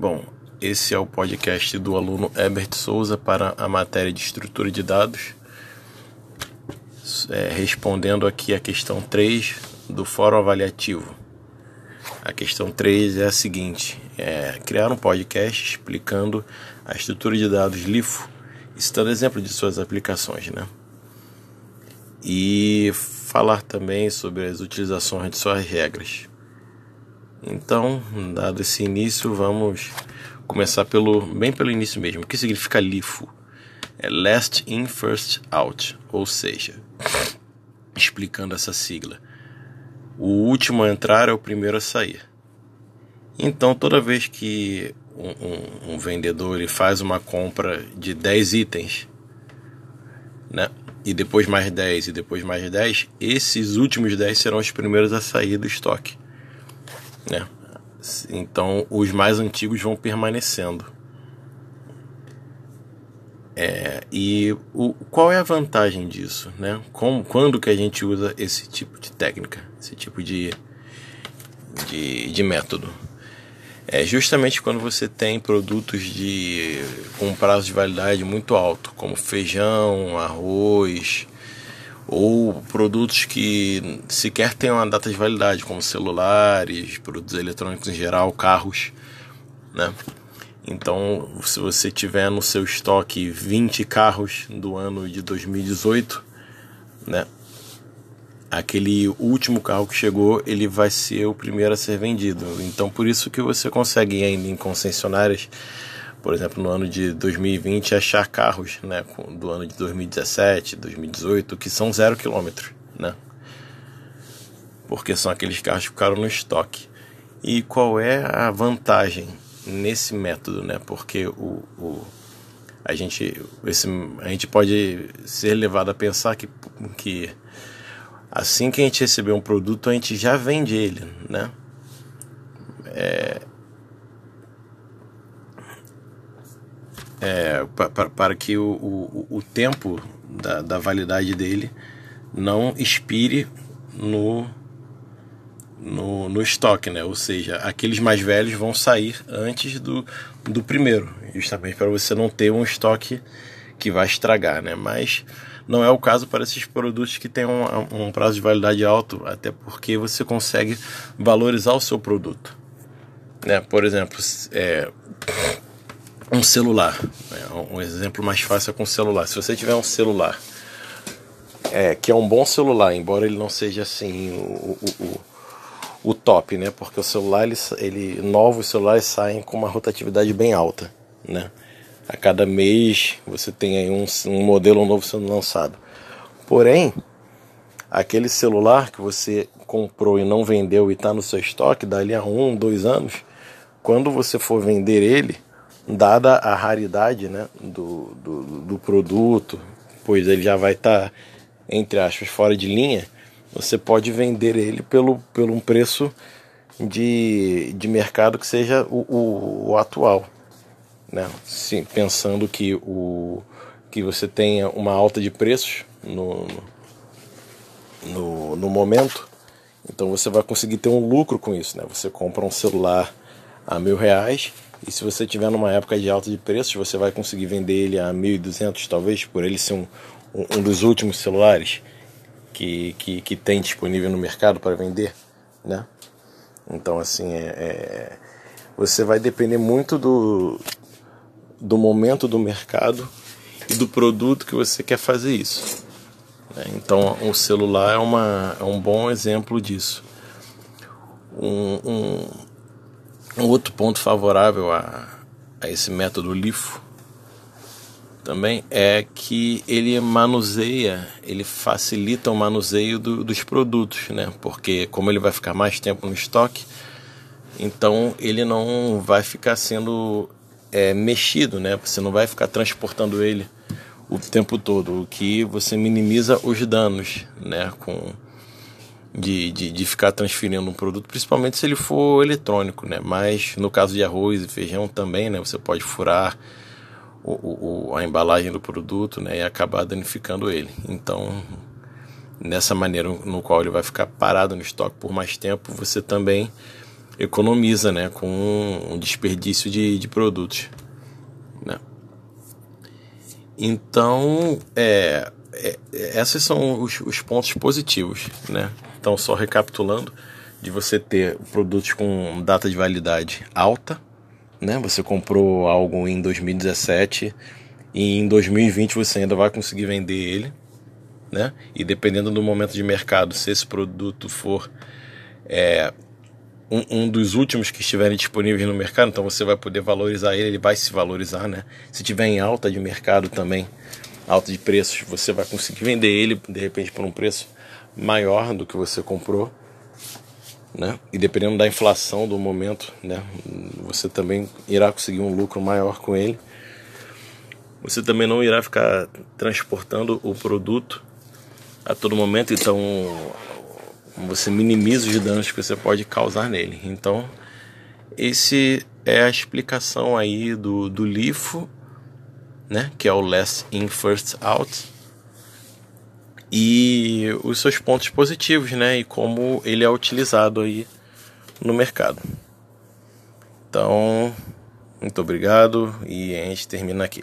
Bom, esse é o podcast do aluno Herbert Souza para a matéria de estrutura de dados, é, respondendo aqui a questão 3 do Fórum Avaliativo. A questão 3 é a seguinte: é criar um podcast explicando a estrutura de dados LIFO, citando exemplo de suas aplicações, né? E falar também sobre as utilizações de suas regras. Então, dado esse início, vamos começar pelo bem pelo início mesmo. O que significa LIFO? É Last In First Out, ou seja, explicando essa sigla, o último a entrar é o primeiro a sair. Então, toda vez que um, um, um vendedor ele faz uma compra de 10 itens, né? E depois mais 10 e depois mais 10, esses últimos 10 serão os primeiros a sair do estoque né? Então os mais antigos vão permanecendo. É, e o, qual é a vantagem disso, né? Como, quando que a gente usa esse tipo de técnica, esse tipo de, de, de método? É justamente quando você tem produtos de com prazo de validade muito alto, como feijão, arroz, ou produtos que sequer têm uma data de validade, como celulares, produtos eletrônicos em geral, carros, né? Então, se você tiver no seu estoque 20 carros do ano de 2018, né? Aquele último carro que chegou, ele vai ser o primeiro a ser vendido. Então, por isso que você consegue ainda em concessionárias por exemplo, no ano de 2020, achar carros né, do ano de 2017, 2018, que são zero quilômetro, né? Porque são aqueles carros que ficaram no estoque. E qual é a vantagem nesse método, né? Porque o, o a gente esse, a gente pode ser levado a pensar que, que assim que a gente receber um produto, a gente já vende ele, né? É, é, para que o, o, o tempo da, da, validade dele não expire no, no, no, estoque, né? Ou seja, aqueles mais velhos vão sair antes do, do primeiro, justamente para você não ter um estoque que vai estragar, né? Mas não é o caso para esses produtos que têm um, um prazo de validade alto, até porque você consegue valorizar o seu produto, né? Por exemplo, é, um celular. Né? Um exemplo mais fácil é com celular. Se você tiver um celular é, que é um bom celular, embora ele não seja assim o, o, o, o top, né? Porque o celular, ele, ele, novos celulares saem com uma rotatividade bem alta, né? A cada mês você tem aí um, um modelo novo sendo lançado. Porém, aquele celular que você comprou e não vendeu e está no seu estoque, dali a um, dois anos, quando você for vender ele, dada a raridade né, do, do, do produto, pois ele já vai estar, tá, entre aspas, fora de linha, você pode vender ele pelo, pelo um preço de, de mercado que seja o, o, o atual. Né? Sim, pensando que, o, que você tenha uma alta de preços no, no, no momento, então você vai conseguir ter um lucro com isso. Né? Você compra um celular a mil reais e se você tiver numa época de alta de preços, você vai conseguir vender ele a 1.200 talvez, por ele ser um, um, dos últimos celulares que, que, que tem disponível no mercado para vender, né? Então, assim, é, é, você vai depender muito do, do momento do mercado e do produto que você quer fazer isso. Né? Então, o celular é, uma, é um bom exemplo disso. Um, um, um outro ponto favorável a, a esse método LIFO também é que ele manuseia, ele facilita o manuseio do, dos produtos, né? Porque como ele vai ficar mais tempo no estoque, então ele não vai ficar sendo é, mexido, né? Você não vai ficar transportando ele o tempo todo, o que você minimiza os danos, né? Com de, de, de, ficar transferindo um produto, principalmente se ele for eletrônico, né? Mas no caso de arroz e feijão também, né? Você pode furar o, o, a embalagem do produto, né? E acabar danificando ele. Então, nessa maneira no qual ele vai ficar parado no estoque por mais tempo, você também economiza, né, com um desperdício de, de produtos, né. Então, é, é, esses são os, os pontos positivos, né. Então, só recapitulando, de você ter produtos com data de validade alta, né? Você comprou algo em 2017 e em 2020 você ainda vai conseguir vender ele, né? E dependendo do momento de mercado, se esse produto for é, um, um, dos últimos que estiverem disponíveis no mercado, então você vai poder valorizar ele, ele vai se valorizar, né? Se tiver em alta de mercado também, alta de preços, você vai conseguir vender ele de repente por um preço maior do que você comprou né? E dependendo da inflação do momento, né, você também irá conseguir um lucro maior com ele. Você também não irá ficar transportando o produto a todo momento, então você minimiza os danos que você pode causar nele. Então, esse é a explicação aí do, do LIFO, né, que é o Last In First Out e os seus pontos positivos, né? E como ele é utilizado aí no mercado. Então, muito obrigado e a gente termina aqui.